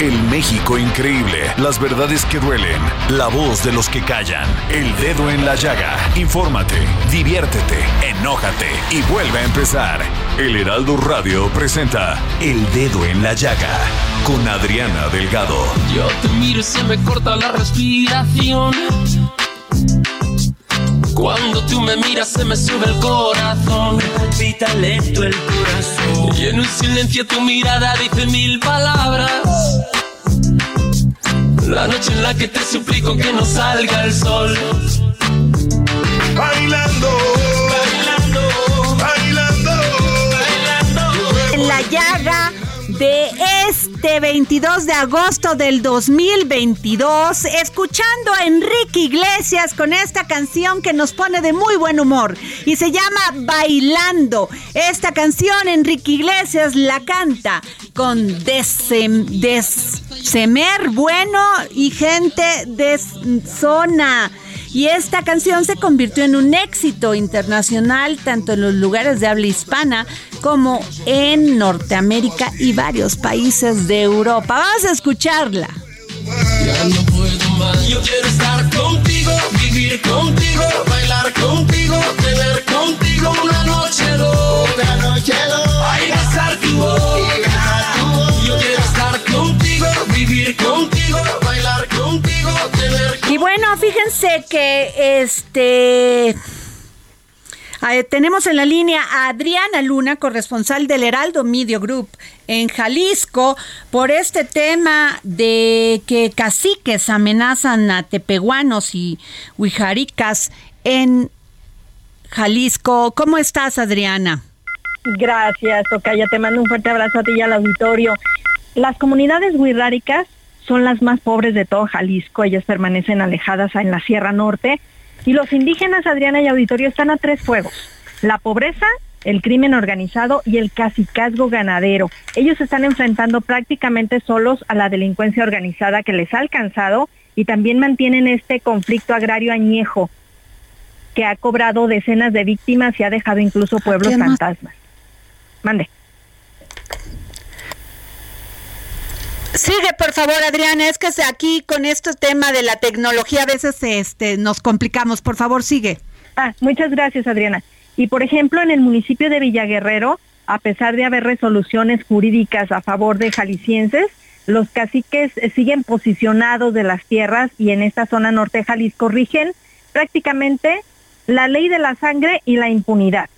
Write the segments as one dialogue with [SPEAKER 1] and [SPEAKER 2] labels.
[SPEAKER 1] El México increíble, las verdades que duelen, la voz de los que callan, el dedo en la llaga. Infórmate, diviértete, enójate y vuelve a empezar. El Heraldo Radio presenta El Dedo en la Llaga con Adriana Delgado.
[SPEAKER 2] Yo te miro y se me corta la respiración. Cuando tú me miras se me sube el corazón. Me palpita lento el corazón. Y en un silencio tu mirada dice mil palabras. La noche en la que te suplico que no salga el sol.
[SPEAKER 3] Bailando, bailando, bailando, bailando.
[SPEAKER 4] En la llaga de este 22 de agosto del 2022, escuchando a Enrique Iglesias con esta canción que nos pone de muy buen humor y se llama Bailando. Esta canción Enrique Iglesias la canta con Desem, Desemer Bueno y gente de zona. Y esta canción se convirtió en un éxito internacional tanto en los lugares de habla hispana como en Norteamérica y varios países de Europa. Vamos a escucharla.
[SPEAKER 2] Ya no puedo más. Yo quiero estar contigo, vivir contigo, bailar contigo, tener contigo una noche loca, noche loca. Ay, besar tu boca. Yo quiero estar contigo, vivir contigo,
[SPEAKER 4] bueno, fíjense que este tenemos en la línea a Adriana Luna, corresponsal del Heraldo Media Group en Jalisco, por este tema de que caciques amenazan a tepehuanos y huijaricas en Jalisco. ¿Cómo estás, Adriana?
[SPEAKER 5] Gracias, Tocaya. Te mando un fuerte abrazo a ti y al auditorio. Las comunidades huirráricas son las más pobres de todo Jalisco. Ellas permanecen alejadas en la Sierra Norte. Y los indígenas, Adriana y auditorio, están a tres fuegos. La pobreza, el crimen organizado y el cacicazgo ganadero. Ellos se están enfrentando prácticamente solos a la delincuencia organizada que les ha alcanzado y también mantienen este conflicto agrario añejo que ha cobrado decenas de víctimas y ha dejado incluso pueblos fantasmas. Mande.
[SPEAKER 4] Sigue, por favor, Adriana. Es que aquí con este tema de la tecnología a veces este, nos complicamos. Por favor, sigue.
[SPEAKER 5] Ah, muchas gracias, Adriana. Y por ejemplo, en el municipio de Villaguerrero, a pesar de haber resoluciones jurídicas a favor de jaliscienses, los caciques siguen posicionados de las tierras y en esta zona norte de Jalisco rigen prácticamente la ley de la sangre y la impunidad.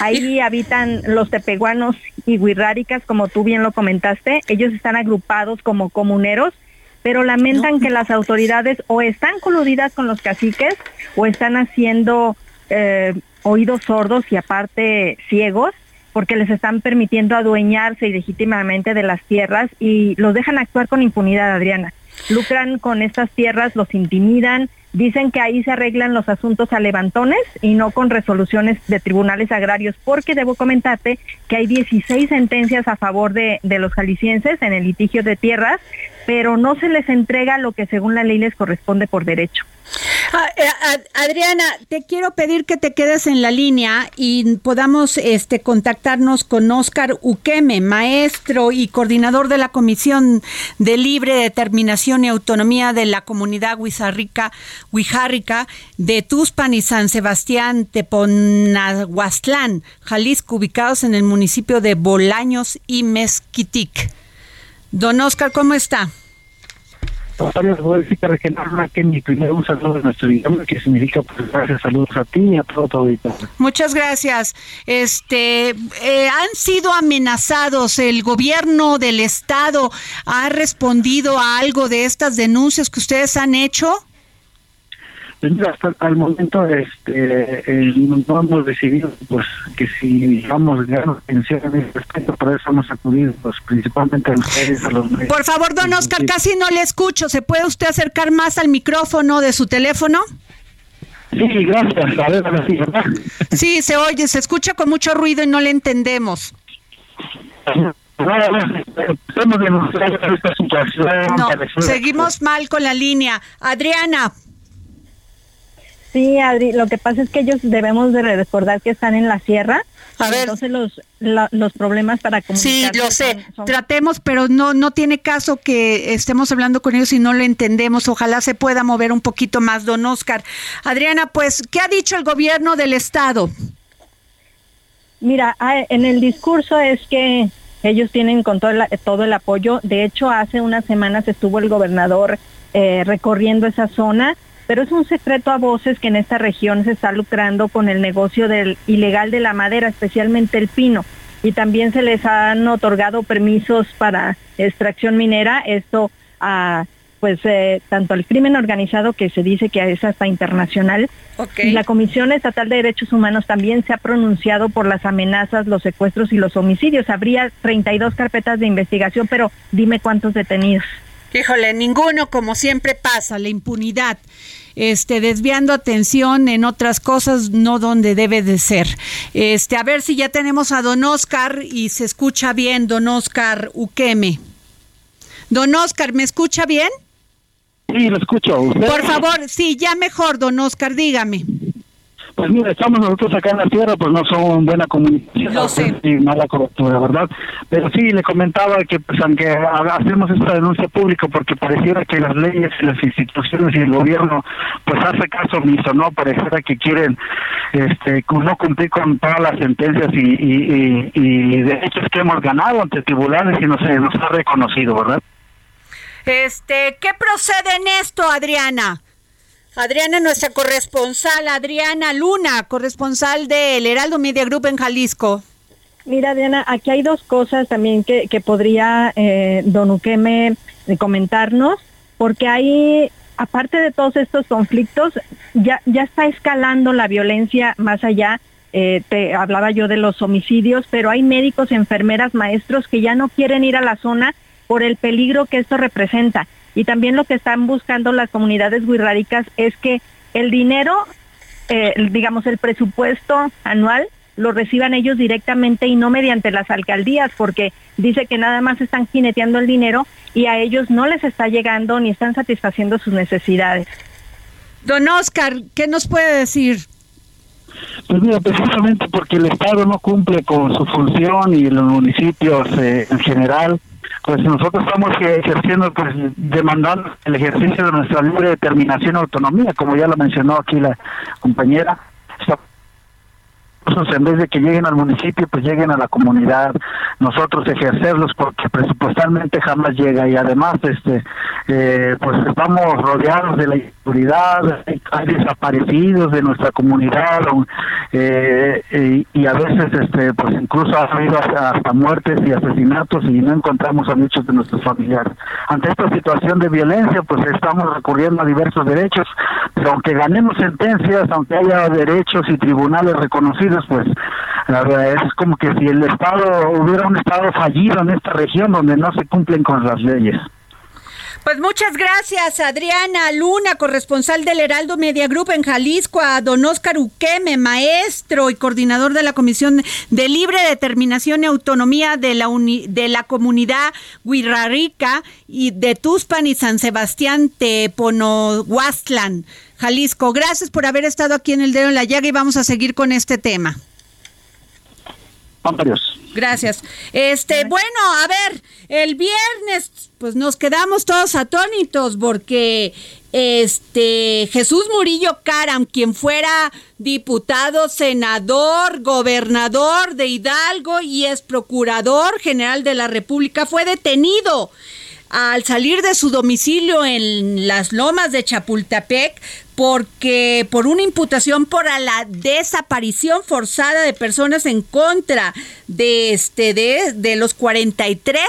[SPEAKER 5] Ahí habitan los tepehuanos y huirráricas, como tú bien lo comentaste. Ellos están agrupados como comuneros, pero lamentan que las autoridades o están coludidas con los caciques o están haciendo eh, oídos sordos y aparte ciegos porque les están permitiendo adueñarse ilegítimamente de las tierras y los dejan actuar con impunidad, Adriana. Lucran con estas tierras, los intimidan, dicen que ahí se arreglan los asuntos a levantones y no con resoluciones de tribunales agrarios, porque debo comentarte que hay 16 sentencias a favor de, de los jaliscienses en el litigio de tierras, pero no se les entrega lo que según la ley les corresponde por derecho.
[SPEAKER 4] Ah, eh, Adriana, te quiero pedir que te quedes en la línea y podamos este, contactarnos con Oscar Uqueme, maestro y coordinador de la Comisión de Libre Determinación y Autonomía de la Comunidad Huizarrica, Huijarrica de Tuspan y San Sebastián Teponahuastlán, Jalisco, ubicados en el municipio de Bolaños y Mezquitic. Don Oscar, ¿cómo está?
[SPEAKER 6] Que mi primer un saludo de nuestro idioma, que significa pues gracias, saludos a ti y a todo tu
[SPEAKER 4] Muchas gracias. Este, eh, han sido amenazados, el gobierno del estado ha respondido a algo de estas denuncias que ustedes han hecho.
[SPEAKER 6] Hasta al momento este eh, no hemos decidido pues que si vamos a atención en ese respeto por eso hemos acudido pues principalmente a ustedes a los medios.
[SPEAKER 4] por favor don Oscar casi no le escucho se puede usted acercar más al micrófono de su teléfono
[SPEAKER 6] Sí, gracias. A ver, a sí, ¿verdad?
[SPEAKER 4] Sí, se oye, se escucha con mucho ruido y no le entendemos. No, seguimos mal con la línea. Adriana,
[SPEAKER 5] Sí, Adri, lo que pasa es que ellos debemos de recordar que están en la sierra.
[SPEAKER 4] A ver.
[SPEAKER 5] Entonces los, los problemas para comunicar.
[SPEAKER 4] Sí, lo sé. Tratemos, pero no, no tiene caso que estemos hablando con ellos y no lo entendemos. Ojalá se pueda mover un poquito más, don Oscar. Adriana, pues, ¿qué ha dicho el gobierno del Estado?
[SPEAKER 5] Mira, ah, en el discurso es que ellos tienen con todo el, todo el apoyo. De hecho, hace unas semanas estuvo el gobernador eh, recorriendo esa zona pero es un secreto a voces que en esta región se está lucrando con el negocio del ilegal de la madera, especialmente el pino. Y también se les han otorgado permisos para extracción minera. Esto a pues eh, tanto el crimen organizado que se dice que es hasta internacional y la Comisión Estatal de Derechos Humanos también se ha pronunciado por las amenazas, los secuestros y los homicidios. Habría 32 carpetas de investigación, pero dime cuántos detenidos.
[SPEAKER 4] Híjole, ninguno, como siempre pasa, la impunidad, este, desviando atención en otras cosas, no donde debe de ser. Este, a ver si ya tenemos a don Oscar y se escucha bien, don Oscar Uqueme. Don Oscar, ¿me escucha bien?
[SPEAKER 6] Sí, lo escucho.
[SPEAKER 4] Por favor, sí, ya mejor, don Oscar, dígame.
[SPEAKER 6] Pues mira, estamos nosotros acá en la tierra, pues no son buena comunicación y mala cobertura, ¿verdad? Pero sí, le comentaba que pues aunque hacemos esta denuncia pública porque pareciera que las leyes y las instituciones y el gobierno pues hace caso omiso, ¿no? Pareciera que quieren este no cumplir con todas las sentencias y, y, y, derechos que hemos ganado ante tribunales y no se nos ha reconocido, ¿verdad?
[SPEAKER 4] Este, ¿qué procede en esto, Adriana? Adriana, nuestra corresponsal, Adriana Luna, corresponsal del Heraldo Media Group en Jalisco.
[SPEAKER 5] Mira, Adriana, aquí hay dos cosas también que, que podría eh, Don Uqueme eh, comentarnos, porque hay, aparte de todos estos conflictos, ya, ya está escalando la violencia más allá. Eh, te hablaba yo de los homicidios, pero hay médicos, enfermeras, maestros que ya no quieren ir a la zona por el peligro que esto representa. Y también lo que están buscando las comunidades wixárikas es que el dinero, eh, digamos, el presupuesto anual lo reciban ellos directamente y no mediante las alcaldías, porque dice que nada más están jineteando el dinero y a ellos no les está llegando ni están satisfaciendo sus necesidades.
[SPEAKER 4] Don Oscar, ¿qué nos puede decir?
[SPEAKER 6] Pues mira, precisamente porque el Estado no cumple con su función y los municipios eh, en general, pues nosotros estamos ejerciendo, pues demandando el ejercicio de nuestra libre determinación y autonomía, como ya lo mencionó aquí la compañera en vez de que lleguen al municipio, pues lleguen a la comunidad, nosotros ejercerlos porque presupuestalmente jamás llega y además este eh, pues estamos rodeados de la inseguridad, hay desaparecidos de nuestra comunidad eh, y, a veces este pues incluso ha habido hasta, muertes y asesinatos y no encontramos a muchos de nuestros familiares. Ante esta situación de violencia, pues estamos recurriendo a diversos derechos, pero aunque ganemos sentencias, aunque haya derechos y tribunales reconocidos pues la verdad es como que si el Estado hubiera un Estado fallido en esta región donde no se cumplen con las leyes.
[SPEAKER 4] Pues muchas gracias, Adriana Luna, corresponsal del Heraldo Media Group en Jalisco, a don Oscar Uqueme, maestro y coordinador de la Comisión de Libre Determinación y Autonomía de la, de la comunidad Huirrarica y de Tuspan y San Sebastián Teponohuastlan. Jalisco. Gracias por haber estado aquí en el dedo en la llaga y vamos a seguir con este tema. Gracias. Este, bueno, a ver, el viernes, pues nos quedamos todos atónitos porque este Jesús Murillo Caram, quien fuera diputado, senador, gobernador de Hidalgo y es procurador general de la República, fue detenido al salir de su domicilio en las lomas de Chapultepec porque por una imputación por la desaparición forzada de personas en contra de este de, de los 43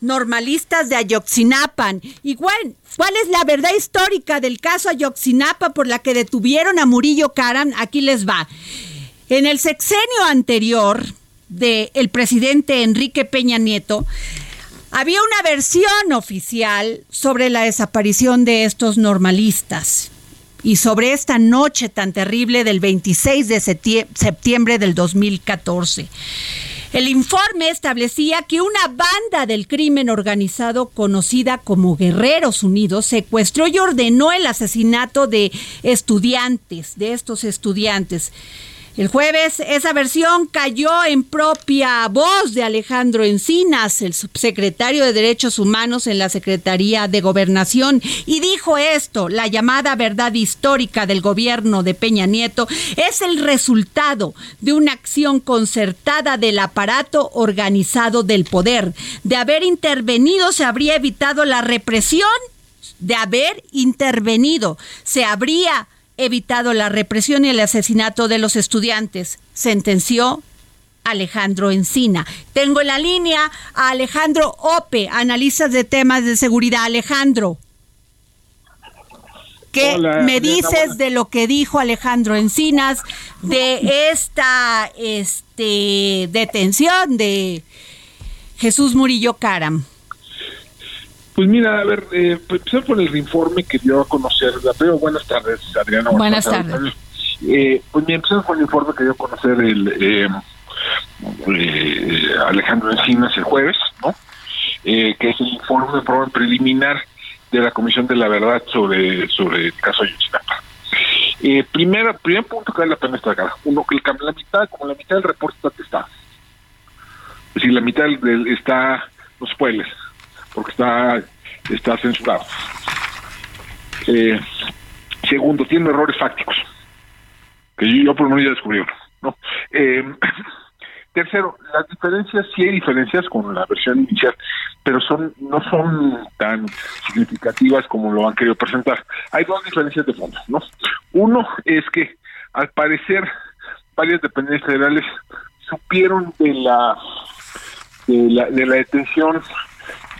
[SPEAKER 4] normalistas de Ayoxinapan. Igual, ¿cuál es la verdad histórica del caso Ayoxinapa por la que detuvieron a Murillo Caram? Aquí les va. En el sexenio anterior del el presidente Enrique Peña Nieto, había una versión oficial sobre la desaparición de estos normalistas y sobre esta noche tan terrible del 26 de septiembre del 2014. El informe establecía que una banda del crimen organizado conocida como Guerreros Unidos secuestró y ordenó el asesinato de estudiantes, de estos estudiantes. El jueves esa versión cayó en propia voz de Alejandro Encinas, el subsecretario de Derechos Humanos en la Secretaría de Gobernación, y dijo esto, la llamada verdad histórica del gobierno de Peña Nieto es el resultado de una acción concertada del aparato organizado del poder. De haber intervenido se habría evitado la represión, de haber intervenido se habría evitado la represión y el asesinato de los estudiantes, sentenció Alejandro Encina. Tengo en la línea a Alejandro Ope, analista de temas de seguridad. Alejandro, ¿qué me dices de lo que dijo Alejandro Encinas de esta este, detención de Jesús Murillo Caram?
[SPEAKER 7] Pues mira, a ver, eh, empezar por el informe que dio a conocer. Pero buenas tardes, Adriana.
[SPEAKER 4] Buenas, tardes.
[SPEAKER 7] Eh, pues mira, empezamos con el informe que dio a conocer el eh, eh, Alejandro Encinas el jueves, ¿no? que es el informe preliminar de la Comisión de la Verdad sobre, sobre el caso Ayotzinapa. Eh, primera, primer punto que vale la pena destacar. Uno, que el, la mitad, como la mitad del reporte está testada. Es decir, la mitad del, está los spoilers porque está, está censurado. Eh, segundo, tiene errores fácticos, que yo, por lo menos ya descubrí. Eh, tercero, las diferencias, sí hay diferencias con la versión inicial, pero son no son tan significativas como lo han querido presentar. Hay dos diferencias de fondo, ¿no? Uno es que, al parecer, varias dependencias federales supieron de la de la, de la detención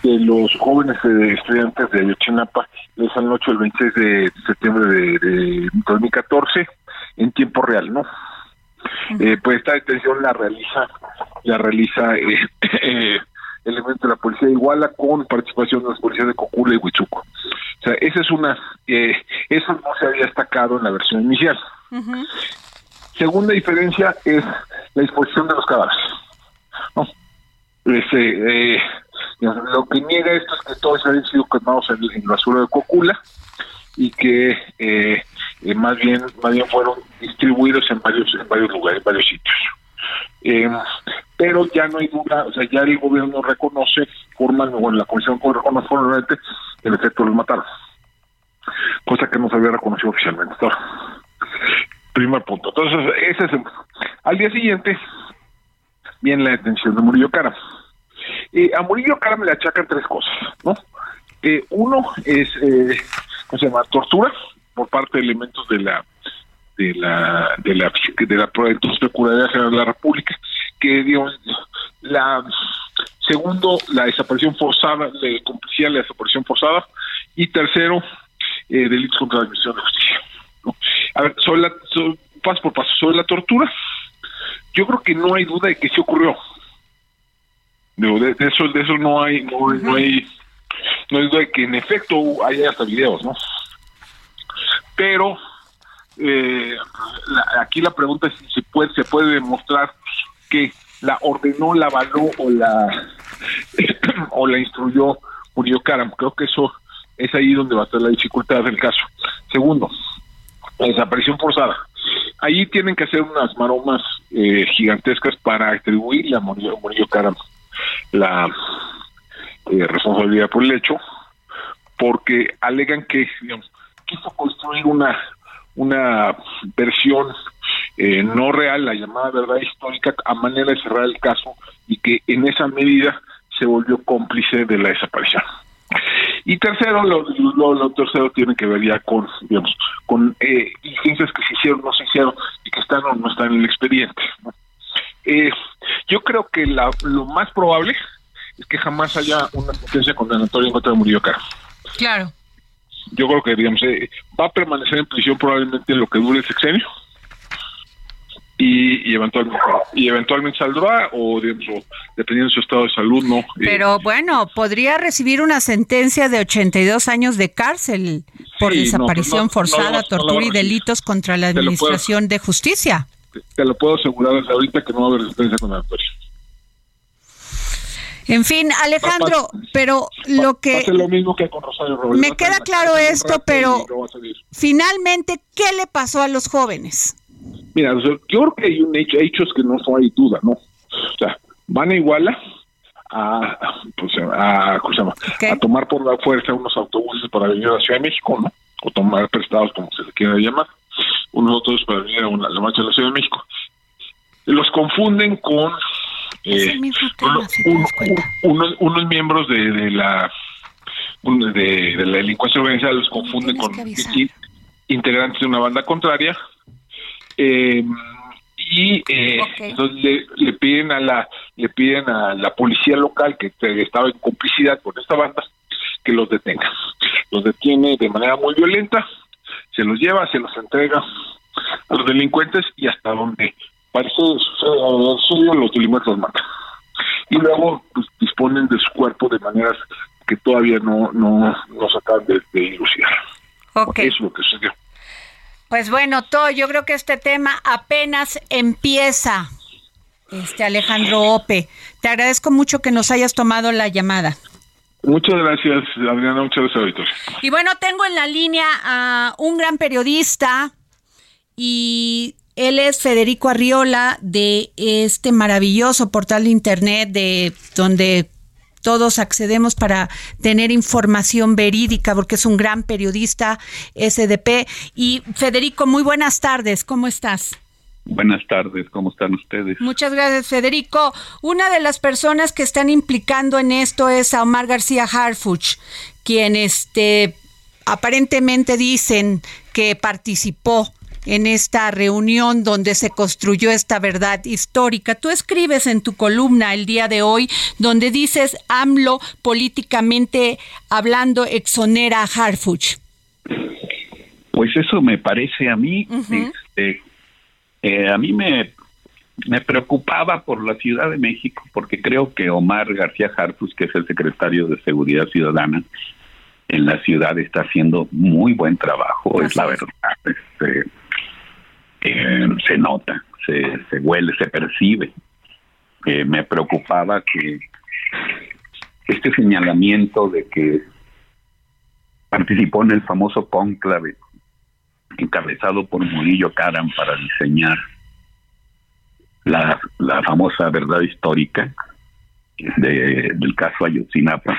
[SPEAKER 7] de los jóvenes eh, estudiantes de Ayotzinapa esa noche, el 26 de septiembre de, 2014, en tiempo real, ¿no? eh, pues esta detención la realiza, la realiza eh, eh, elementos de la policía de Iguala con participación de las policías de Cocula y Huichuco. O sea, esa es una, eh, eso no se había destacado en la versión inicial. Segunda diferencia es la disposición de los cadáveres. ¿no? Este, eh, lo que niega esto es que todos habían sido quemados en, en la basura de Cocula y que eh, eh, más bien más bien fueron distribuidos en varios en varios lugares, en varios sitios. Eh, pero ya no hay duda, o sea, ya el gobierno reconoce formalmente, bueno, la comisión reconoce formalmente el efecto los mataron, cosa que no se había reconocido oficialmente. Primer punto. Entonces, ese es el, al día siguiente viene la detención de Murillo Cara. Eh, a Murillo Cara me le achacan tres cosas, ¿no? Eh, uno es, eh, ¿cómo se llama? Tortura por parte de elementos de la de la de la de la Procuraduría General de la República, que digamos la segundo la desaparición forzada, de complicidad la desaparición forzada y tercero eh, delitos contra la administración de justicia. A ver, sobre la sobre, paso por paso sobre la tortura, yo creo que no hay duda de que sí ocurrió. Digo, de, de eso de eso no hay no, no hay no hay duda de que en efecto hay hasta videos, ¿no? Pero eh, la, aquí la pregunta es si se puede se puede demostrar que la ordenó, la avaló o la o la instruyó Murillo Karam. Creo que eso es ahí donde va a estar la dificultad del caso. Segundo, la desaparición forzada. Ahí tienen que hacer unas maromas eh, gigantescas para atribuirle a Murillo, Murillo Karam la eh, responsabilidad por el hecho, porque alegan que digamos, quiso construir una una versión eh, no real, la llamada verdad histórica, a manera de cerrar el caso y que en esa medida se volvió cómplice de la desaparición. Y tercero, lo, tercero tiene que ver ya con, digamos, con eh, diligencias que se hicieron, no se hicieron y que están o no están en el expediente. Eh, yo creo que la, lo más probable es que jamás haya una sentencia condenatoria en contra de Murillo Caro.
[SPEAKER 4] Claro.
[SPEAKER 7] Yo creo que, digamos, eh, va a permanecer en prisión probablemente en lo que dure el sexenio y, eventualmente y eventualmente saldrá o, dependiendo de su estado de salud no
[SPEAKER 4] pero bueno podría recibir una sentencia de 82 años de cárcel por desaparición forzada tortura y delitos contra la administración de justicia
[SPEAKER 7] te, lo puedo asegurar desde ahorita que no va a haber sentencia condenatoria
[SPEAKER 4] en fin, Alejandro, pero lo que...
[SPEAKER 7] lo mismo que con Rosario
[SPEAKER 4] Me queda claro esto, pero finalmente, ¿qué le pasó a los jóvenes?
[SPEAKER 7] Mira, yo creo que hay un hecho, hechos que no hay duda, ¿no? O sea, van a Iguala a, pues, a, ¿cómo se llama? a tomar por la fuerza unos autobuses para venir a la Ciudad de México, ¿no? O tomar prestados, como se le quiera llamar, unos autobuses para venir a, la marcha de la Ciudad de México. Los confunden con eh, unos miembros de, de la de, de, la delincuencia organizada los confunden con integrantes de una banda contraria eh, y eh, entonces le, piden a la le piden a la policía local que estaba en complicidad con esta banda que los detenga. Los detiene de manera muy violenta se los lleva se los entrega a los delincuentes y hasta donde parece suyo los delincuentes los matan y luego pues, disponen de su cuerpo de maneras que todavía no no, no se acaban de, de
[SPEAKER 4] Okay.
[SPEAKER 7] Eso es lo que sucedió.
[SPEAKER 4] Pues bueno, todo, yo creo que este tema apenas empieza. Este Alejandro Ope, te agradezco mucho que nos hayas tomado la llamada.
[SPEAKER 7] Muchas gracias, Adriana, muchas gracias.
[SPEAKER 4] Y bueno, tengo en la línea a un gran periodista y él es Federico Arriola de este maravilloso portal de internet de donde todos accedemos para tener información verídica, porque es un gran periodista SDP. Y Federico, muy buenas tardes, ¿cómo estás?
[SPEAKER 8] Buenas tardes, ¿cómo están ustedes?
[SPEAKER 4] Muchas gracias, Federico. Una de las personas que están implicando en esto es a Omar García Harfuch, quien este aparentemente dicen que participó en esta reunión donde se construyó esta verdad histórica. Tú escribes en tu columna el día de hoy donde dices AMLO políticamente hablando exonera a Harfuch.
[SPEAKER 8] Pues eso me parece a mí, este, eh, a mí me, me preocupaba por la Ciudad de México porque creo que Omar García Harfuch, que es el secretario de Seguridad Ciudadana, en la ciudad está haciendo muy buen trabajo, es la verdad. Este, eh, se nota, se, se huele, se percibe. Eh, me preocupaba que este señalamiento de que participó en el famoso cónclave encabezado por Murillo Caram para diseñar la, la famosa verdad histórica de, del caso Ayotzinapa.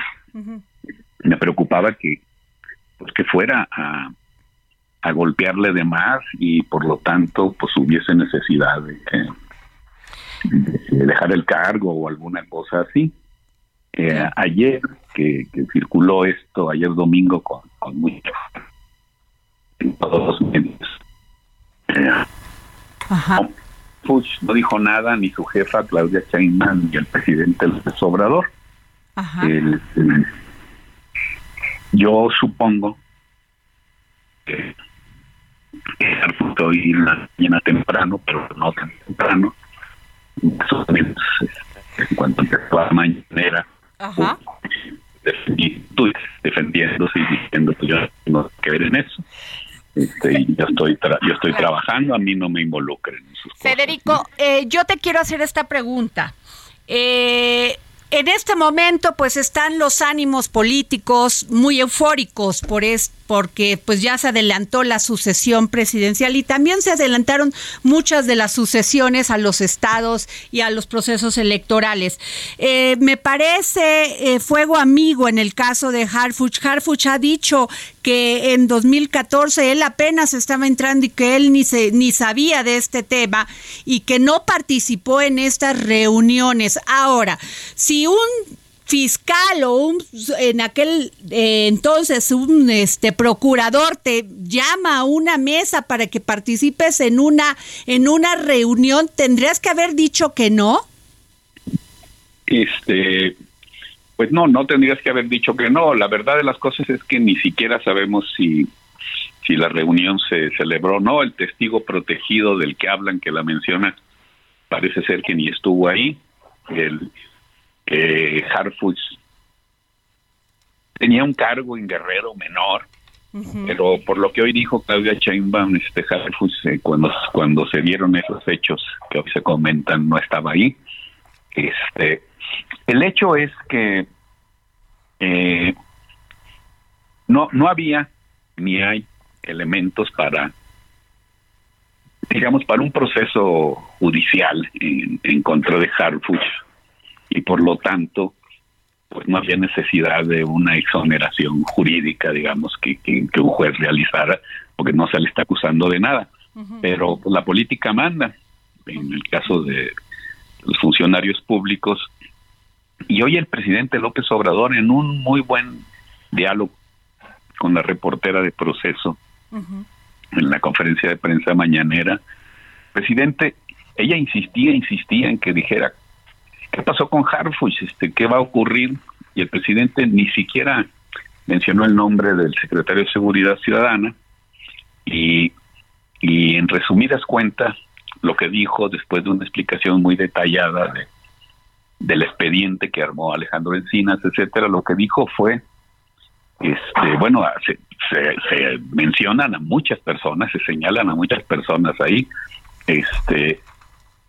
[SPEAKER 8] Me preocupaba que pues que fuera a a golpearle de más y por lo tanto pues hubiese necesidad de, dejar el cargo o alguna cosa así. Eh, ayer que, circuló esto, ayer domingo con, con mucho en todos los medios. Eh, no, dijo nada ni su jefa Claudia Sheinbaum ni el presidente López Obrador. yo supongo que y la mañana temprano, pero no tan temprano, en cuanto empezó la mañanera, defendiéndose y diciendo pues yo no tengo que ver en eso. Este, yo estoy yo estoy trabajando, a mí no me involucren.
[SPEAKER 4] Federico, eh, yo te quiero hacer esta pregunta. Eh, en este momento, pues están los ánimos políticos muy eufóricos por, porque pues ya se adelantó la sucesión presidencial y también se adelantaron muchas de las sucesiones a los estados y a los procesos electorales. Eh, me parece eh, fuego amigo en el caso de Harfuch. Harfuch ha dicho que en 2014 él apenas estaba entrando y que él ni, se, ni sabía de este tema y que no participó en estas reuniones. Ahora, si un fiscal o un, en aquel eh, entonces un este procurador te llama a una mesa para que participes en una en una reunión, tendrías que haber dicho que no.
[SPEAKER 8] Este, pues no, no tendrías que haber dicho que no. La verdad de las cosas es que ni siquiera sabemos si si la reunión se celebró o no. El testigo protegido del que hablan, que la menciona, parece ser que ni estuvo ahí. El eh, Harfuch tenía un cargo en Guerrero menor, pero por lo que hoy dijo Claudia Sheinbaum, este Harfuch, eh, cuando, cuando se dieron esos hechos que hoy se comentan, no estaba ahí. Este, el hecho es que eh, no, no había ni hay elementos para digamos para un proceso judicial en, en contra de Harfuch y por lo tanto pues no había necesidad de una exoneración jurídica, digamos, que, que, un juez realizara, porque no se le está acusando de nada. Pero pues, la política manda, en el caso de los funcionarios públicos. Y hoy el presidente López Obrador, en un muy buen diálogo con la reportera de proceso, en la conferencia de prensa mañanera, presidente, ella insistía, insistía en que dijera ¿qué pasó con Harfuch? Este, ¿Qué va a ocurrir? Y el presidente ni siquiera mencionó el nombre del secretario de Seguridad Ciudadana y, en resumidas cuentas lo que dijo después de una explicación muy detallada de, del expediente que armó Alejandro Encinas, etcétera, lo que dijo fue este bueno se, se, mencionan a muchas personas se señalan a muchas personas ahí este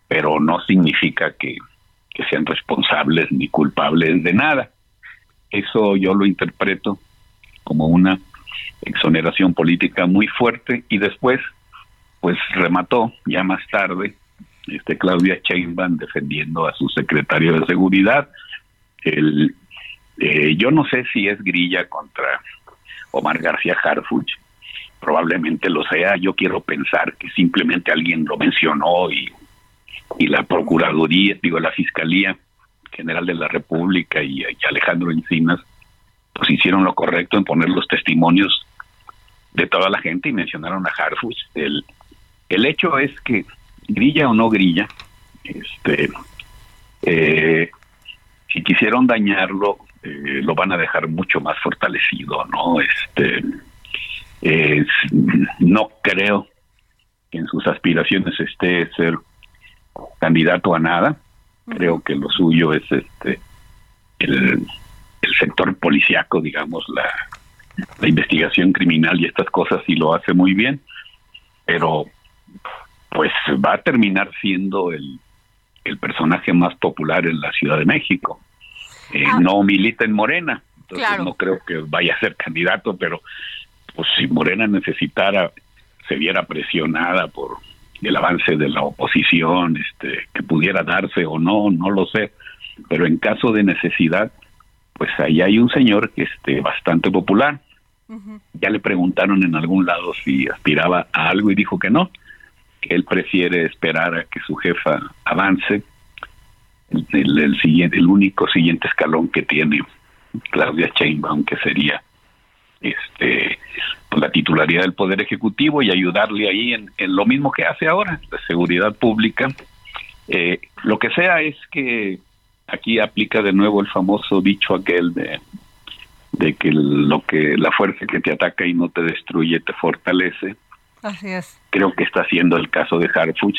[SPEAKER 8] pero no significa que que sean responsables ni culpables de nada. Eso yo lo interpreto como una exoneración política muy fuerte y después pues remató ya más tarde este Claudia Sheinbaum defendiendo a su secretario de seguridad el eh, yo no sé si es grilla contra Omar García Harfuch probablemente lo sea yo quiero pensar que simplemente alguien lo mencionó y y la Procuraduría, digo, la Fiscalía General de la República y, Alejandro Encinas, pues hicieron lo correcto en poner los testimonios de toda la gente y mencionaron a Harfuch. El, el hecho es que, grilla o no grilla, este, eh, si quisieron dañarlo, eh, lo van a dejar mucho más fortalecido, ¿no? Este, no creo que en sus aspiraciones esté ser candidato a nada. Creo que lo suyo es este el, sector policiaco, digamos, la, la investigación criminal y estas cosas y lo hace muy bien, pero pues va a terminar siendo el, el personaje más popular en la Ciudad de México. Eh, ah. No milita en Morena, entonces no creo que vaya a ser candidato, pero pues si Morena necesitara, se viera presionada por el avance de la oposición, este, que pudiera darse o no, no lo sé, pero en caso de necesidad, pues ahí hay un señor que esté bastante popular. Ya le preguntaron en algún lado si aspiraba a algo y dijo que no, que él prefiere esperar a que su jefa avance. El, el, siguiente, el único siguiente escalón que tiene Claudia Sheinbaum, que sería este la titularidad del Poder Ejecutivo y ayudarle ahí en, lo mismo que hace ahora, la seguridad pública. Eh, lo que sea es que aquí aplica de nuevo el famoso dicho aquel de, de que lo que la fuerza que te ataca y no te destruye te fortalece.
[SPEAKER 4] Así es.
[SPEAKER 8] Creo que está siendo el caso de Harfuch.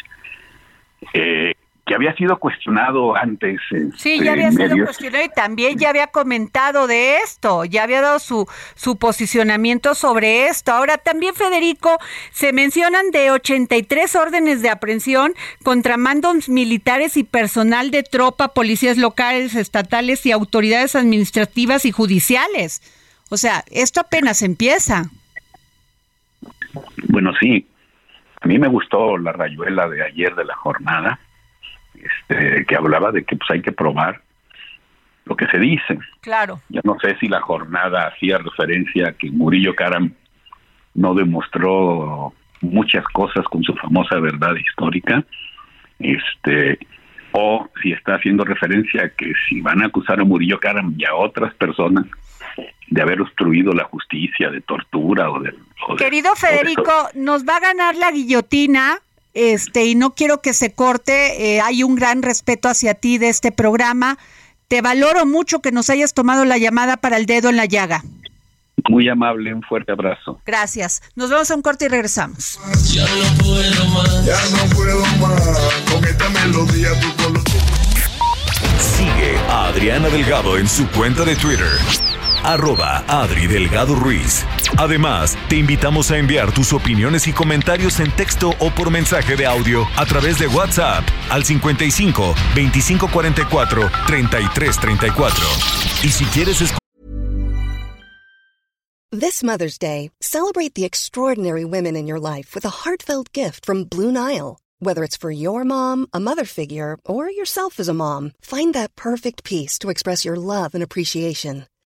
[SPEAKER 8] Eh, que había sido cuestionado antes.
[SPEAKER 4] sí, ya había sido cuestionado y también ya había comentado de esto, ya había dado su, su posicionamiento sobre esto. Ahora también, Federico, se mencionan de 83 órdenes de aprehensión contra mandos militares y personal de tropa, policías locales, estatales y autoridades administrativas y judiciales. O sea, esto apenas empieza.
[SPEAKER 8] Bueno, sí, a mí me gustó la rayuela de ayer de la jornada, este, que hablaba de que pues hay que probar lo que se dice.
[SPEAKER 4] Claro.
[SPEAKER 8] Yo no sé si la jornada hacía referencia a que Murillo Karam no demostró muchas cosas con su famosa verdad histórica, este, o si está haciendo referencia a que si van a acusar a Murillo Karam y a otras personas de haber obstruido la justicia, de tortura o de... o de-
[SPEAKER 4] Querido
[SPEAKER 8] o de
[SPEAKER 4] Federico, nos va a ganar la guillotina. Este, y no quiero que se corte. eh, hay un gran respeto hacia ti de este programa. Te valoro mucho que nos hayas tomado la llamada para el dedo en la llaga.
[SPEAKER 8] Muy amable, un fuerte abrazo.
[SPEAKER 4] Gracias. Nos vemos a un corte y regresamos.
[SPEAKER 3] Ya no puedo más. Ya no puedo más. Con esta melodía tu color.
[SPEAKER 1] Sigue a Adriana Delgado en su cuenta de Twitter. Arroba Adri Delgado Ruiz. Además, te invitamos a enviar tus opiniones y comentarios en texto o por mensaje de audio a través de WhatsApp al 55 2544 3334. Y si quieres escuchar
[SPEAKER 9] This Mother's Day, celebrate the extraordinary women in your life with a heartfelt gift from Blue Nile. Whether it's for your mom, a mother figure, or yourself as a mom, find that perfect piece to express your love and appreciation.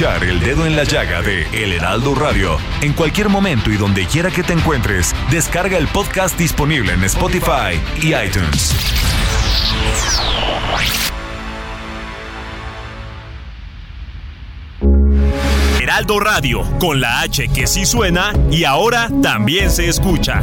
[SPEAKER 1] El Dedo en la Llaga de El Heraldo Radio en cualquier momento y donde quiera que te encuentres, descarga el podcast disponible en Spotify y iTunes.
[SPEAKER 10] Heraldo Radio, con la H que sí suena y ahora también se escucha.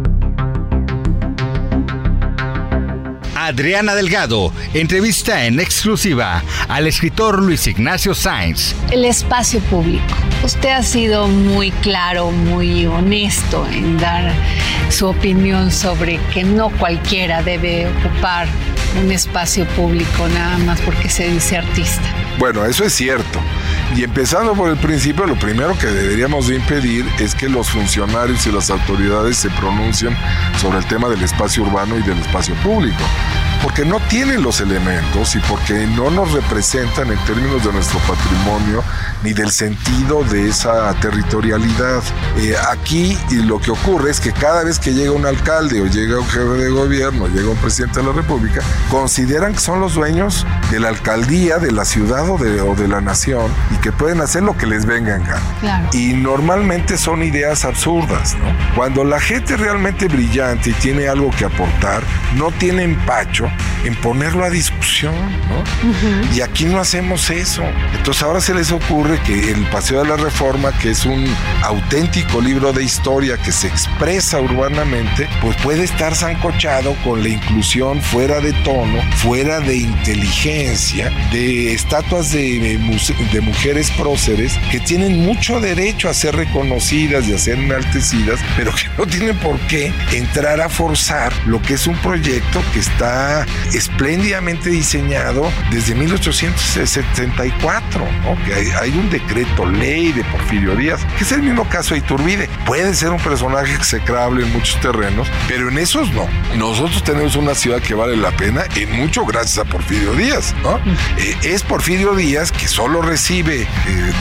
[SPEAKER 11] Adriana Delgado entrevista en exclusiva al escritor Luis Ignacio Sainz.
[SPEAKER 12] El espacio público. Usted ha sido muy claro, muy honesto en dar su opinión sobre que no cualquiera debe ocupar un espacio público nada más porque se dice artista.
[SPEAKER 13] Bueno, eso es cierto. Y empezando por el principio, lo primero que deberíamos de impedir es que los funcionarios y las autoridades se pronuncien sobre el tema del espacio urbano y del espacio público. Porque no tienen los elementos y porque no nos representan en términos de nuestro patrimonio ni del sentido de esa territorialidad. Eh, aquí y lo que ocurre es que cada vez que llega un alcalde o llega un jefe de gobierno, llega un presidente de la República, consideran que son los dueños de la alcaldía, de la ciudad o de, o de la nación y que pueden hacer lo que les venga en gana.
[SPEAKER 12] Claro.
[SPEAKER 13] Y normalmente son ideas absurdas, ¿no? Cuando la gente realmente brillante y tiene algo que aportar, no tiene empacho en ponerlo a discusión, ¿no? Y aquí no hacemos eso. Entonces ahora se les ocurre que el Paseo de la Reforma, que es un auténtico libro de historia que se expresa urbanamente, pues puede estar zancochado con la inclusión fuera de tono, fuera de inteligencia, de estatuas de, de mujeres próceres que tienen mucho derecho a ser reconocidas y a ser enaltecidas, pero que no tienen por qué entrar a forzar lo que es un proyecto que está espléndidamente diseñado desde 1874, ¿no? que hay, hay un decreto ley de Porfirio Díaz, que es el mismo caso de Iturbide. Puede ser un personaje execrable en muchos terrenos, pero en esos no. Nosotros tenemos una ciudad que vale la pena, en mucho gracias a Porfirio Díaz. ¿no? Eh, es Porfirio Díaz que solo recibe eh,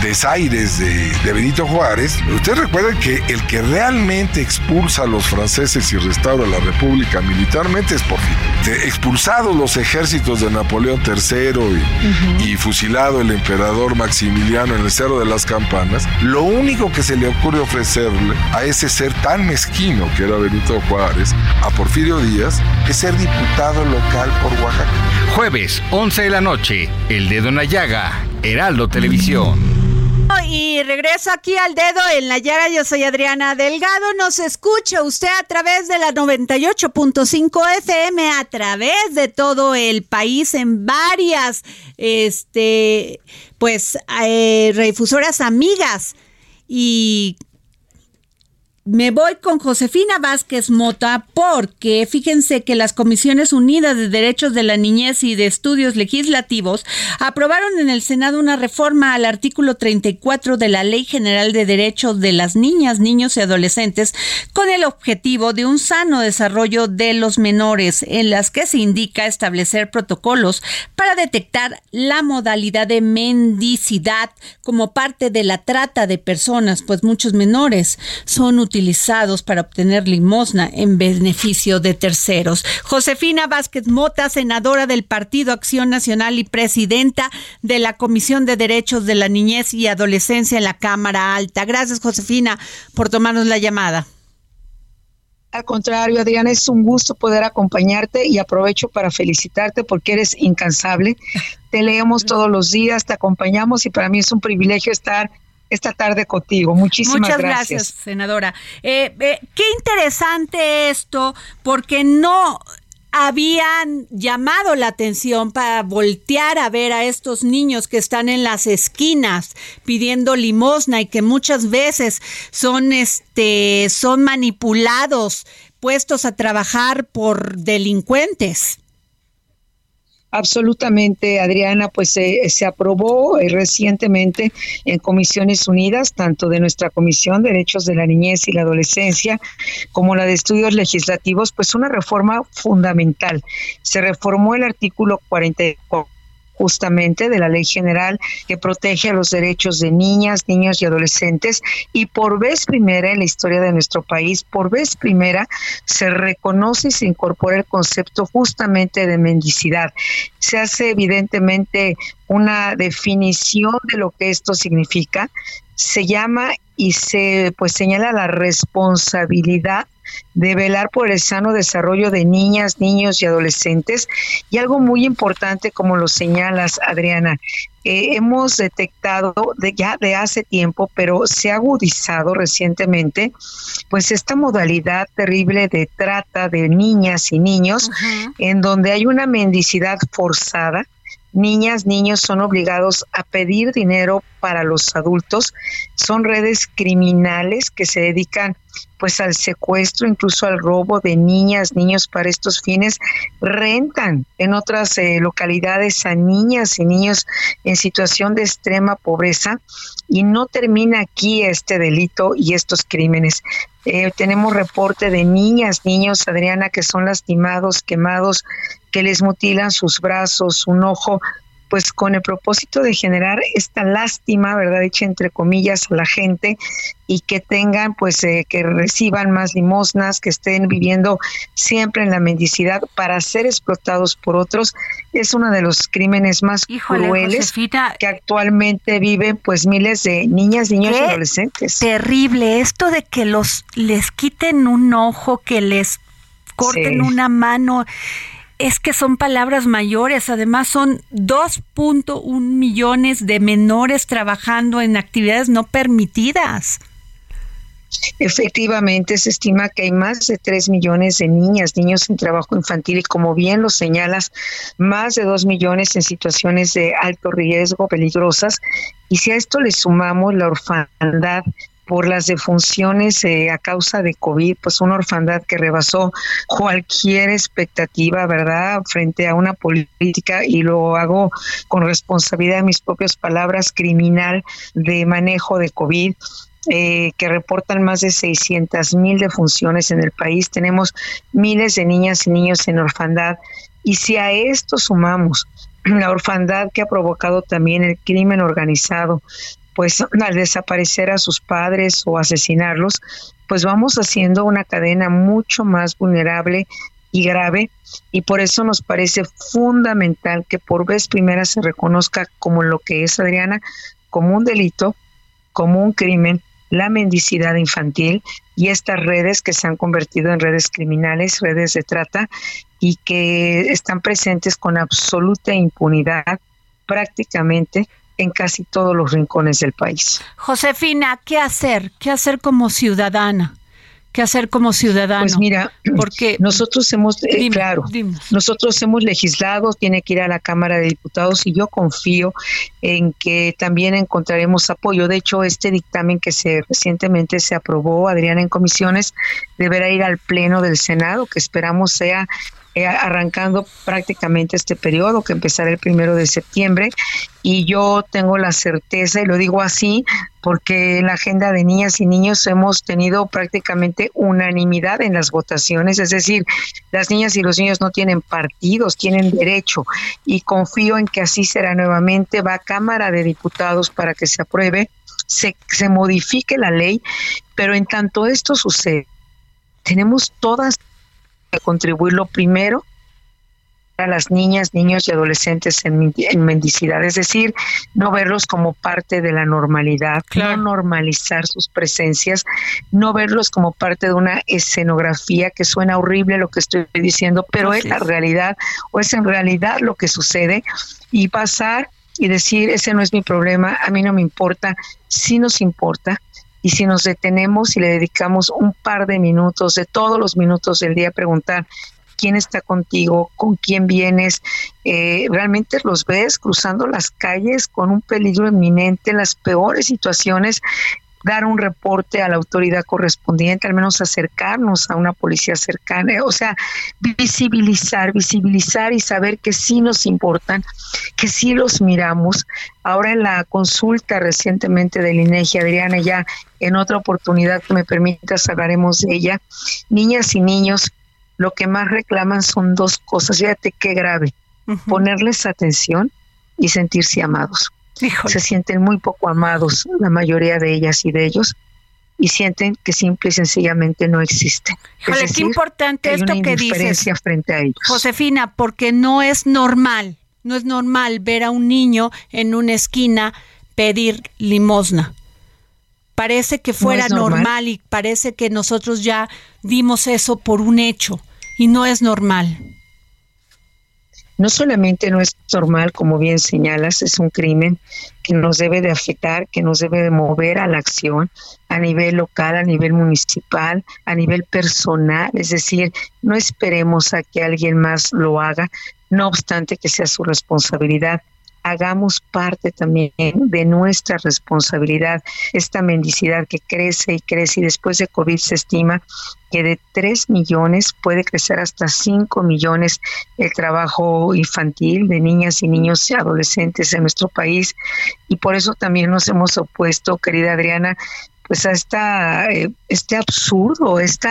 [SPEAKER 13] desaires de, de Benito Juárez. Ustedes recuerden que el que realmente expulsa a los franceses y restaura la República militarmente es Porfirio. Expulsados los ejércitos de Napoleón III y, y fusilado el emperador Maximiliano en el Cerro de las Campanas, lo único que se le ocurre ofrecerle a ese ser tan mezquino que era Benito Juárez, a Porfirio Díaz, es ser diputado local por Oaxaca.
[SPEAKER 11] Jueves, 11 de la noche, El Dedo en la Llaga, Heraldo Televisión.
[SPEAKER 4] Y regreso aquí al dedo en la llaga. Yo soy Adriana Delgado. Nos escucha usted a través de la 98.5 FM, a través de todo el país, en varias, este, pues, eh, redifusoras amigas. Y me voy con Josefina Vázquez Mota porque fíjense que las Comisiones Unidas de Derechos de la Niñez y de Estudios Legislativos aprobaron en el Senado una reforma al artículo 34 de la Ley General de Derechos de las Niñas, Niños y Adolescentes con el objetivo de un sano desarrollo de los menores en las que se indica establecer protocolos para detectar la modalidad de mendicidad como parte de la trata de personas, pues muchos menores son utilizados para obtener limosna en beneficio de terceros. Josefina Vázquez Mota, senadora del Partido Acción Nacional y presidenta de la Comisión de Derechos de la Niñez y Adolescencia en la Cámara Alta. Gracias, Josefina, por tomarnos la llamada.
[SPEAKER 14] Al contrario, Adriana, es un gusto poder acompañarte y aprovecho para felicitarte porque eres incansable. Te leemos todos los días, te acompañamos y para mí es un privilegio estar esta tarde contigo. Muchísimas
[SPEAKER 4] Muchas gracias. senadora. Eh, eh, qué interesante esto, porque no habían llamado la atención para voltear a ver a estos niños que están en las esquinas pidiendo limosna y que muchas veces son este son manipulados, puestos a trabajar por delincuentes.
[SPEAKER 14] Absolutamente, Adriana, pues se aprobó eh, recientemente en Comisiones Unidas, tanto de nuestra Comisión de Derechos de la Niñez y la Adolescencia como la de Estudios Legislativos, pues una reforma fundamental. Se reformó el artículo 44 justamente de la ley general que protege los derechos de niñas, niños y adolescentes y por vez primera en la historia de nuestro país, por vez primera se reconoce y se incorpora el concepto justamente de mendicidad. Se hace evidentemente una definición de lo que esto significa, se llama y se pues señala la responsabilidad de velar por el sano desarrollo de niñas, niños y adolescentes. Y algo muy importante, como lo señalas, Adriana, eh, hemos detectado de ya de hace tiempo, pero se ha agudizado recientemente, pues esta modalidad terrible de trata de niñas y niños, en donde hay una mendicidad forzada, niñas, niños son obligados a pedir dinero para los adultos. Son redes criminales que se dedican pues al secuestro, incluso al robo de niñas, niños para estos fines, rentan en otras eh, localidades a niñas y niños en situación de extrema pobreza y no termina aquí este delito y estos crímenes. Eh, tenemos reporte de niñas, niños, Adriana, que son lastimados, quemados, que les mutilan sus brazos, un ojo, pues con el propósito de generar esta lástima, ¿verdad? Hecha entre comillas a la gente y que tengan, pues, eh, que reciban más limosnas, que estén viviendo siempre en la mendicidad para ser explotados por otros. Es uno de los crímenes más crueles que actualmente viven, pues, miles de niñas, niños y adolescentes.
[SPEAKER 4] Terrible esto de que los les quiten un ojo, que les corten una mano es que son palabras mayores, además son 2.1 millones de menores trabajando en actividades no permitidas.
[SPEAKER 14] Efectivamente, se estima que hay más de 3 millones de niñas, niños en trabajo infantil y como bien lo señalas, más de 2 millones en situaciones de alto riesgo, peligrosas. Y si a esto le sumamos la orfandad, por las defunciones eh, a causa de COVID, pues una orfandad que rebasó cualquier expectativa, ¿verdad?, frente a una política, y lo hago con responsabilidad mis propias palabras, criminal de manejo de COVID. Eh, que reportan más de 600 mil defunciones en el país. Tenemos miles de niñas y niños en orfandad. Y si a esto sumamos la orfandad que ha provocado también el crimen organizado, pues al desaparecer a sus padres o asesinarlos, pues vamos haciendo una cadena mucho más vulnerable y grave. Y por eso nos parece fundamental que por vez primera se reconozca como lo que es Adriana, como un delito, como un crimen, la mendicidad infantil y estas redes que se han convertido en redes criminales, redes de trata y que están presentes con absoluta impunidad prácticamente en casi todos los rincones del país.
[SPEAKER 4] Josefina, ¿qué hacer? ¿Qué hacer como ciudadana? ¿Qué hacer como ciudadano?
[SPEAKER 14] Pues mira, porque nosotros hemos, eh, claro, nosotros hemos legislado, tiene que ir a la Cámara de Diputados y yo confío en que también encontraremos apoyo. De hecho, este dictamen que se recientemente se aprobó, Adriana, en comisiones, deberá ir al Pleno del Senado, que esperamos sea eh, arrancando prácticamente este periodo que empezará el primero de septiembre y yo tengo la certeza y lo digo así porque en la agenda de niñas y niños hemos tenido prácticamente unanimidad en las votaciones, es decir, las niñas y los niños no tienen partidos, tienen derecho y confío en que así será nuevamente, va a Cámara de Diputados para que se apruebe, se, se modifique la ley, pero en tanto esto sucede, tenemos todas contribuir lo primero a las niñas, niños y adolescentes en, mendicidad, es decir, no verlos como parte de la normalidad, no normalizar sus presencias, no verlos como parte de una escenografía que suena horrible lo que estoy diciendo, pero es la realidad o es en realidad lo que sucede y pasar y decir, ese no es mi problema, a mí no me importa, sí nos importa, y si nos detenemos y le dedicamos un par de minutos, de todos los minutos del día, a preguntar quién está contigo, con quién vienes, eh, realmente los ves cruzando las calles con un peligro inminente en las peores situaciones dar un reporte a la autoridad correspondiente, al menos acercarnos a una policía cercana, o sea, visibilizar, visibilizar y saber que sí nos importan, que sí los miramos. Ahora en la consulta recientemente del INEGI, Adriana, ya en otra oportunidad que me permitas hablaremos de ella, niñas y niños lo que más reclaman son dos cosas, fíjate qué grave, ponerles atención y sentirse amados se sienten muy poco amados, la mayoría de ellas y de ellos, y sienten que simple y sencillamente no existen.
[SPEAKER 4] es, importante esto que dices.
[SPEAKER 14] frente a ellos.
[SPEAKER 4] Josefina, porque no es normal, no es normal ver a un niño en una esquina pedir limosna. Parece que fuera normal y parece que nosotros ya dimos eso por un hecho y no es normal
[SPEAKER 14] no solamente no es normal, como bien señalas, es un crimen que nos debe de afectar, que nos debe de mover a la acción a nivel local, a nivel municipal, a nivel personal, es decir, no esperemos a que alguien más lo haga, no obstante que sea su responsabilidad hagamos parte también de nuestra responsabilidad, esta mendicidad que crece y crece y después de COVID se estima que de 3 millones puede crecer hasta 5 millones el trabajo infantil de niñas y niños y adolescentes en nuestro país. Y por eso también nos hemos opuesto, querida Adriana, pues a esta, eh, este absurdo, este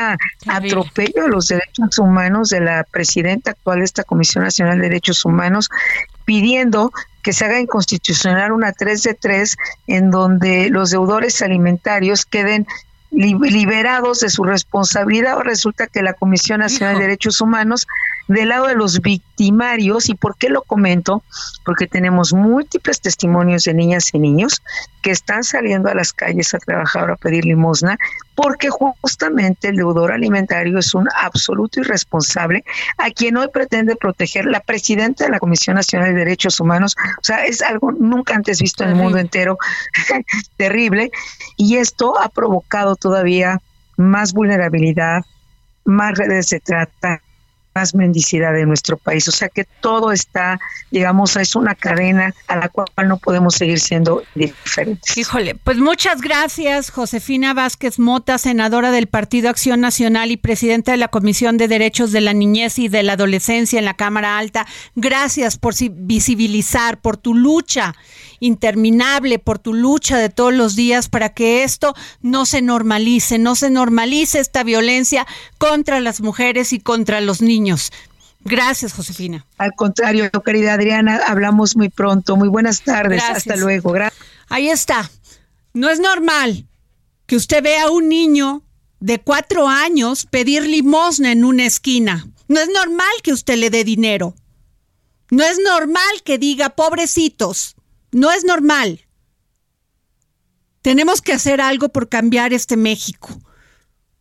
[SPEAKER 14] atropello a los derechos humanos de la presidenta actual de esta Comisión Nacional de Derechos Humanos, pidiendo que se haga inconstitucional una 3 de 3 en donde los deudores alimentarios queden liberados de su responsabilidad. O resulta que la Comisión Nacional de Derechos Humanos del lado de los victimarios. ¿Y por qué lo comento? Porque tenemos múltiples testimonios de niñas y niños que están saliendo a las calles a trabajar o a pedir limosna, porque justamente el deudor alimentario es un absoluto irresponsable a quien hoy pretende proteger la presidenta de la Comisión Nacional de Derechos Humanos. O sea, es algo nunca antes visto en el mundo entero, terrible, y esto ha provocado todavía más vulnerabilidad, más redes de trata, más mendicidad de nuestro país. O sea que todo está, digamos, es una cadena a la cual no podemos seguir siendo diferentes.
[SPEAKER 4] Híjole, pues muchas gracias, Josefina Vázquez Mota, senadora del Partido Acción Nacional y presidenta de la Comisión de Derechos de la Niñez y de la Adolescencia en la Cámara Alta. Gracias por visibilizar, por tu lucha interminable por tu lucha de todos los días para que esto no se normalice, no se normalice esta violencia contra las mujeres y contra los niños. Gracias, Josefina.
[SPEAKER 14] Al contrario, querida Adriana, hablamos muy pronto. Muy buenas tardes. Hasta luego.
[SPEAKER 4] Ahí está. No es normal que usted vea a un niño de cuatro años pedir limosna en una esquina. No es normal que usted le dé dinero. No es normal que diga pobrecitos. No es normal. Tenemos que hacer algo por cambiar este México.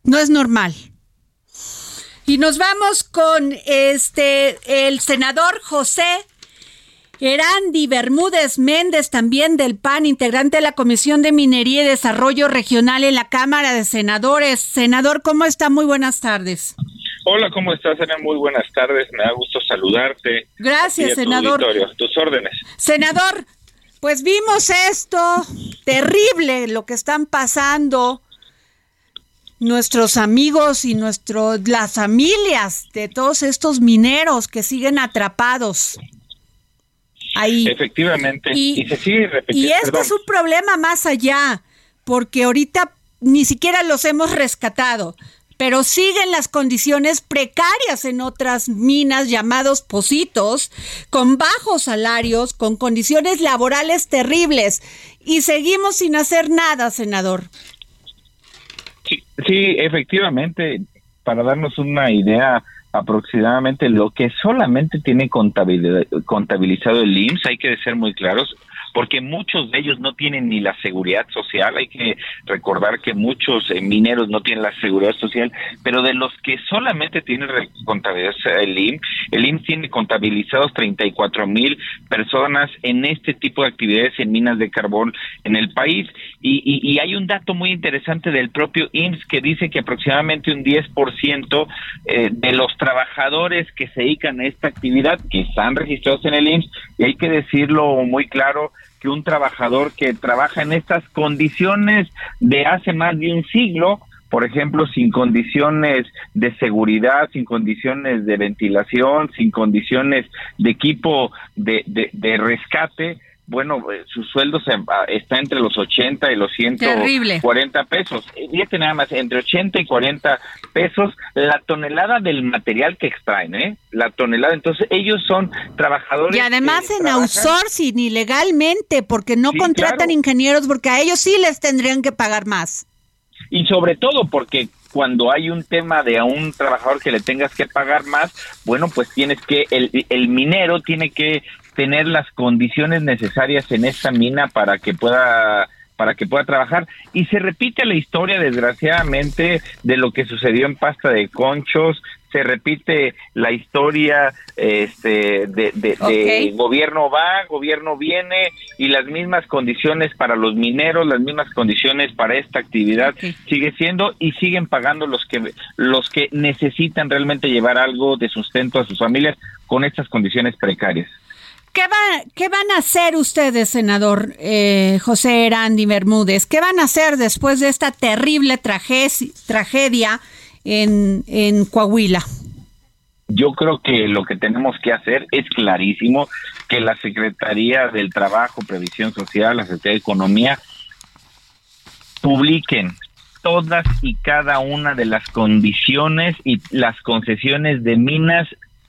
[SPEAKER 4] No es normal. Y nos vamos con este el senador José Erandi Bermúdez Méndez, también del PAN, integrante de la Comisión de Minería y Desarrollo Regional en la Cámara de Senadores. Senador, ¿cómo está? Muy buenas tardes.
[SPEAKER 15] Hola, ¿cómo estás, Ana? Muy buenas tardes. Me da gusto saludarte.
[SPEAKER 4] Gracias, senador.
[SPEAKER 15] tus órdenes.
[SPEAKER 4] Senador, pues vimos esto terrible, lo que están pasando nuestros amigos y nuestros las familias de todos estos mineros que siguen atrapados ahí.
[SPEAKER 15] Efectivamente. Y, se sigue repitiendo.
[SPEAKER 4] Y esto es un problema más allá, porque ahorita ni siquiera los hemos rescatado pero siguen las condiciones precarias en otras minas llamados positos, con bajos salarios, con condiciones laborales terribles. Y seguimos sin hacer nada, senador.
[SPEAKER 15] Sí, sí efectivamente, para darnos una idea aproximadamente lo que solamente tiene contabilizado el IMSS, hay que ser muy claros, porque muchos de ellos no tienen ni la seguridad social. Hay que recordar que muchos eh, mineros no tienen la seguridad social, pero de los que solamente tienen contabilidad el IMSS, el IMSS tiene contabilizados 34 mil personas en este tipo de actividades en minas de carbón en el país. Y, hay un dato muy interesante del propio IMSS que dice que aproximadamente un 10% eh, de los trabajadores que se dedican a esta actividad, que están registrados en el IMSS, y hay que decirlo muy claro, que un trabajador que trabaja en estas condiciones de hace más de un siglo, por ejemplo, sin condiciones de seguridad, sin condiciones de ventilación, sin condiciones de equipo de, de, rescate, bueno, eh, su sueldo se, ah, está entre los 80 y los 140 pesos. Fíjate nada más, entre 80 y 40 pesos la tonelada del material que extraen, ¿eh? La tonelada. Entonces, ellos son trabajadores.
[SPEAKER 4] Y además en outsourcing ilegalmente, porque no contratan ingenieros, porque a ellos sí les tendrían que pagar más.
[SPEAKER 15] Y sobre todo porque cuando hay un tema de a un trabajador que le tengas que pagar más, bueno, pues tienes que, el, el minero tiene que tener las condiciones necesarias en esta mina para que pueda para que pueda trabajar. Y se repite la historia, desgraciadamente, de lo que sucedió en Pasta de Conchos, se repite la historia este, de, gobierno va, gobierno viene y las mismas condiciones para los mineros, las mismas condiciones para esta actividad sigue siendo y siguen pagando los que los que necesitan realmente llevar algo de sustento a sus familias con estas condiciones precarias.
[SPEAKER 4] ¿Qué, ¿Qué van a hacer ustedes, senador eh, José Erandi Bermúdez? ¿Qué van a hacer después de esta terrible tragedia en, en Coahuila?
[SPEAKER 15] Yo creo que lo que tenemos que hacer es clarísimo que la Secretaría del Trabajo, Previsión Social, la Secretaría de Economía publiquen todas y cada una de las condiciones y las concesiones de minas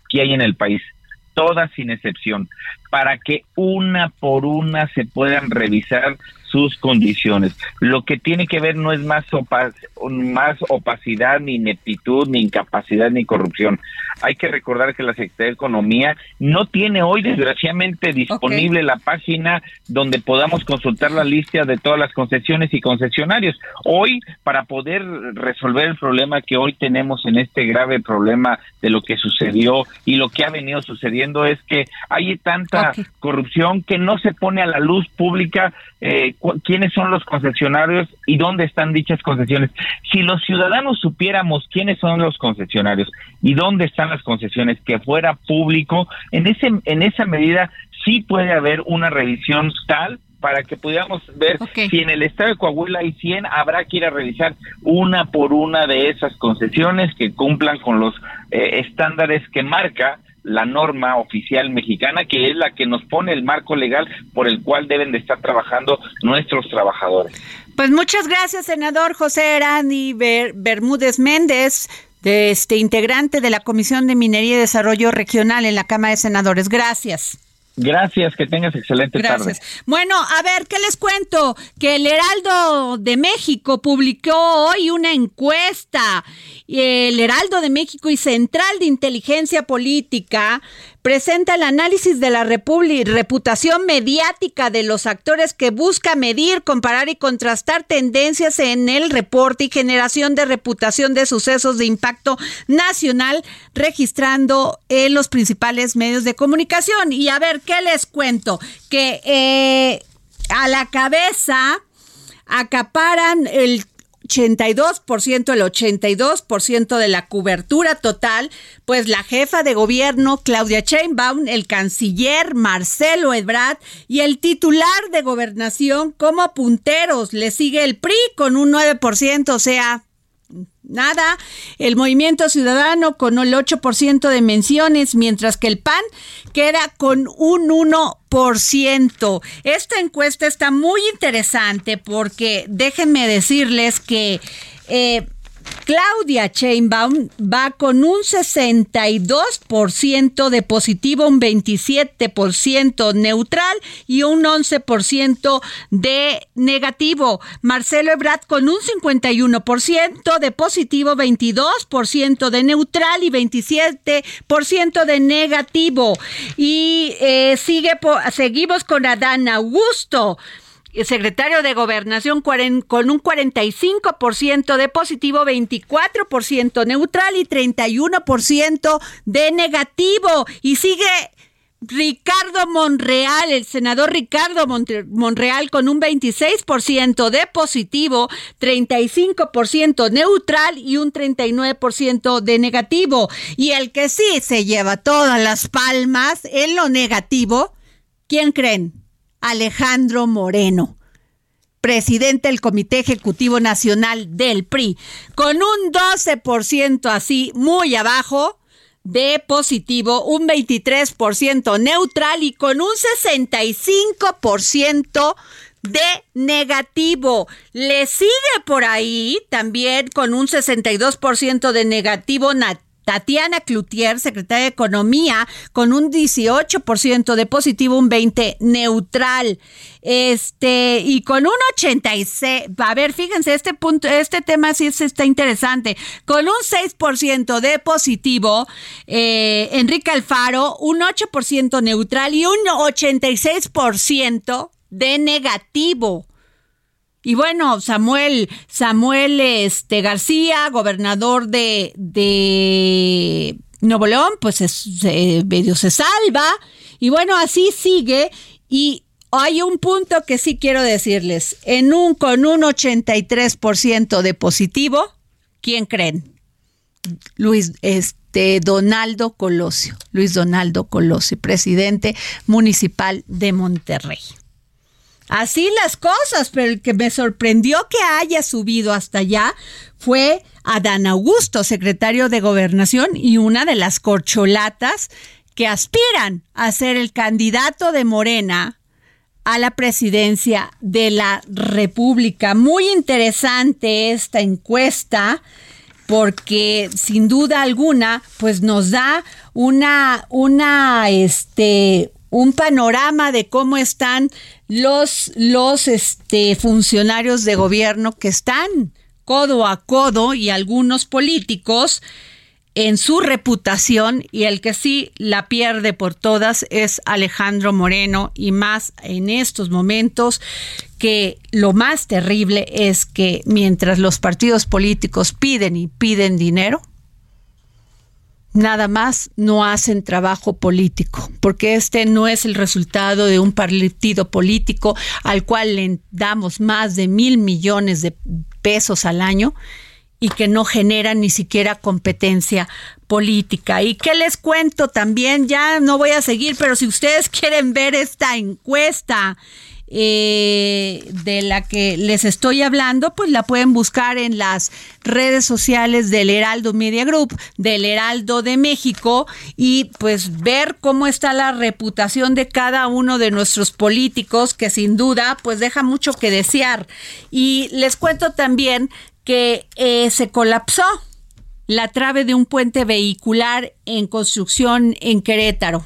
[SPEAKER 15] que hay en el país todas sin excepción, para que una por una se puedan revisar sus condiciones. Lo que tiene que ver no es más, más opacidad, ni ineptitud, ni incapacidad, ni corrupción. Hay que recordar que la Secretaría de Economía no tiene hoy, desgraciadamente, disponible la página donde podamos consultar la lista de todas las concesiones y concesionarios. Hoy, para poder resolver el problema que hoy tenemos en este grave problema de lo que sucedió y lo que ha venido sucediendo es que hay tanta corrupción que no se pone a la luz pública eh, quiénes son los concesionarios y dónde están dichas concesiones. Si los ciudadanos supiéramos quiénes son los concesionarios y dónde están las concesiones, que fuera público, en ese en esa medida sí puede haber una revisión tal para que pudiéramos ver si en el estado de Coahuila hay 100, habrá que ir a revisar una por una de esas concesiones que cumplan con los eh, estándares que marca la norma oficial mexicana, que es la que nos pone el marco legal por el cual deben de estar trabajando nuestros trabajadores.
[SPEAKER 4] Pues muchas gracias, senador José Erani Bermúdez Méndez, de este integrante de la Comisión de Minería y Desarrollo Regional en la Cámara de Senadores. Gracias.
[SPEAKER 15] Gracias, que tengas excelente tarde.
[SPEAKER 4] Bueno, a ver, ¿qué les cuento? Que el Heraldo de México publicó hoy una encuesta. El Heraldo de México y Central de Inteligencia Política presenta el análisis de la reputación mediática de los actores que busca medir, comparar y contrastar tendencias en el reporte y generación de reputación de sucesos de impacto nacional registrando en los principales medios de comunicación. Y a ver, ¿qué les cuento? Que eh, a la cabeza acaparan el 82%, el 82% de la cobertura total, pues la jefa de gobierno Claudia Sheinbaum, el canciller Marcelo Ebrard y el titular de gobernación como punteros. Le sigue el PRI con un 9%, o sea, nada. El Movimiento Ciudadano con el 8% de menciones, mientras que el PAN queda con un 1%. Esta encuesta está muy interesante porque déjenme decirles que... Eh, Claudia Chainbaum va con un 62% de positivo, un 27% neutral y un 11% de negativo. Marcelo Ebrard con un 51% de positivo, 22% de neutral y 27% de negativo. Y eh, sigue, seguimos con Adán Augusto secretario de Gobernación con un 45% de positivo, 24% neutral y 31% de negativo. Y sigue Ricardo Monreal, el senador Ricardo Monreal con un 26% de positivo, 35% neutral y un 39% de negativo. Y el que sí se lleva todas las palmas en lo negativo, ¿quién creen? Alejandro Moreno, presidente del Comité Ejecutivo Nacional del PRI, con un 12% así muy abajo de positivo, un 23% neutral y con un 65% de negativo. Le sigue por ahí también con un 62% de negativo Tatiana Cloutier, secretaria de Economía, con un 18% de positivo, un 20% neutral. Este, y con un 86, a ver, fíjense, este punto, este tema sí está interesante. Con un 6% de positivo, eh, Enrique Alfaro, un 8% neutral y un 86% de negativo. Y bueno, Samuel, Samuel este, García, gobernador de, de Nuevo León, pues es, medio se salva. Y bueno, así sigue. Y hay un punto que sí quiero decirles. En un, con un 83% de positivo, ¿quién creen? Luis, este, Donaldo Colosio, Luis Donaldo Colosio, presidente municipal de Monterrey. Así las cosas, pero el que me sorprendió que haya subido hasta allá fue Adán Augusto, secretario de Gobernación y una de las corcholatas que aspiran a ser el candidato de Morena a la presidencia de la República. Muy interesante esta encuesta porque sin duda alguna pues nos da una una este un panorama de cómo están los, los este, funcionarios de gobierno que están codo a codo y algunos políticos en su reputación y el que sí la pierde por todas es Alejandro Moreno y más en estos momentos que lo más terrible es que mientras los partidos políticos piden y piden dinero, nada más no hacen trabajo político, porque este no es el resultado de un partido político al cual le damos más de mil millones de pesos al año y que no genera ni siquiera competencia política. ¿Y qué les cuento también? Ya no voy a seguir, pero si ustedes quieren ver esta encuesta eh, de la que les estoy hablando, pues la pueden buscar en las redes sociales del Heraldo Media Group, del Heraldo de México y pues ver cómo está la reputación de cada uno de nuestros políticos, que sin duda pues deja mucho que desear. Y les cuento también que eh, se colapsó la trave de un puente vehicular en construcción en Querétaro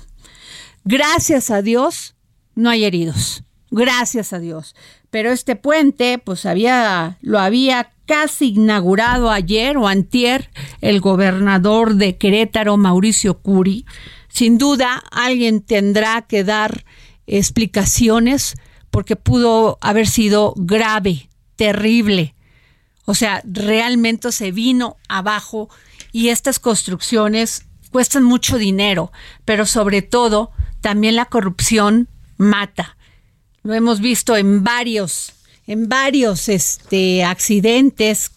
[SPEAKER 4] Gracias a Dios, no hay heridos. Gracias a Dios. Pero este puente, pues había, lo había casi inaugurado ayer o antier el gobernador de Querétaro, Mauricio Curi. Sin duda, alguien tendrá que dar explicaciones porque pudo haber sido grave, terrible. O sea, realmente se vino abajo y estas construcciones cuestan mucho dinero, pero sobre todo también la corrupción mata. Lo hemos visto en varios, en varios este, accidentes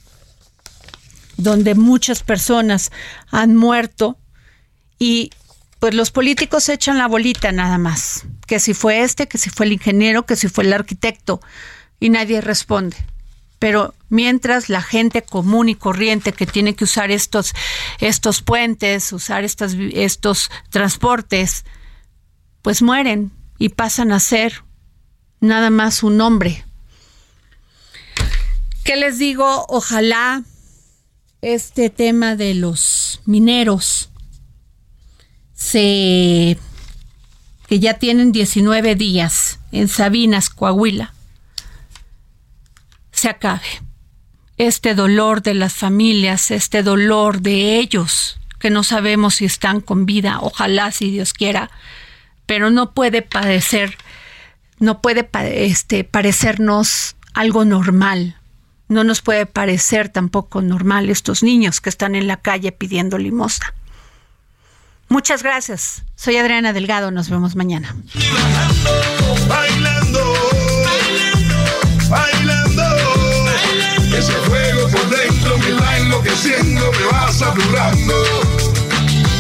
[SPEAKER 4] donde muchas personas han muerto y pues los políticos echan la bolita nada más, que si fue este, que si fue el ingeniero, que si fue el arquitecto, y nadie responde. Pero mientras la gente común y corriente que tiene que usar estos, estos puentes, usar estas, estos transportes, pues mueren y pasan a ser nada más un nombre. ¿Qué les digo? Ojalá este tema de los mineros se que ya tienen 19 días en Sabinas, Coahuila, se acabe. Este dolor de las familias, este dolor de ellos, que no sabemos si están con vida, ojalá si Dios quiera, pero no puede padecer, no puede este, parecernos algo normal. No nos puede parecer tampoco normal estos niños que están en la calle pidiendo limosna. Muchas gracias. Soy Adriana Delgado. Nos vemos mañana.
[SPEAKER 3] Bailando, bailando, bailando. Ese fuego por dentro me va enloqueciendo, me va saturando.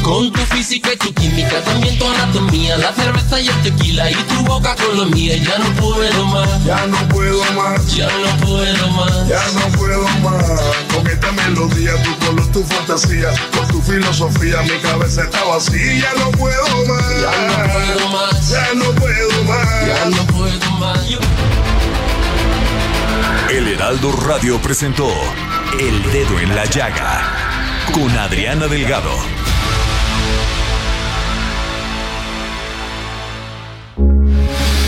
[SPEAKER 2] Con tu física y tu química, también tu anatomía, la cerveza y el tequila y tu boca con la mía, ya no puedo más.
[SPEAKER 3] Ya no puedo más.
[SPEAKER 2] Ya no puedo más.
[SPEAKER 3] Ya no puedo más. Con esta melodía, tu color, tu fantasía, con tu filosofía, mi cabeza está vacía. Ya no puedo más.
[SPEAKER 2] Ya no puedo más.
[SPEAKER 3] Ya no puedo más.
[SPEAKER 2] Ya no puedo más.
[SPEAKER 1] El Heraldo Radio presentó El Dedo en la Llaga con Adriana Delgado.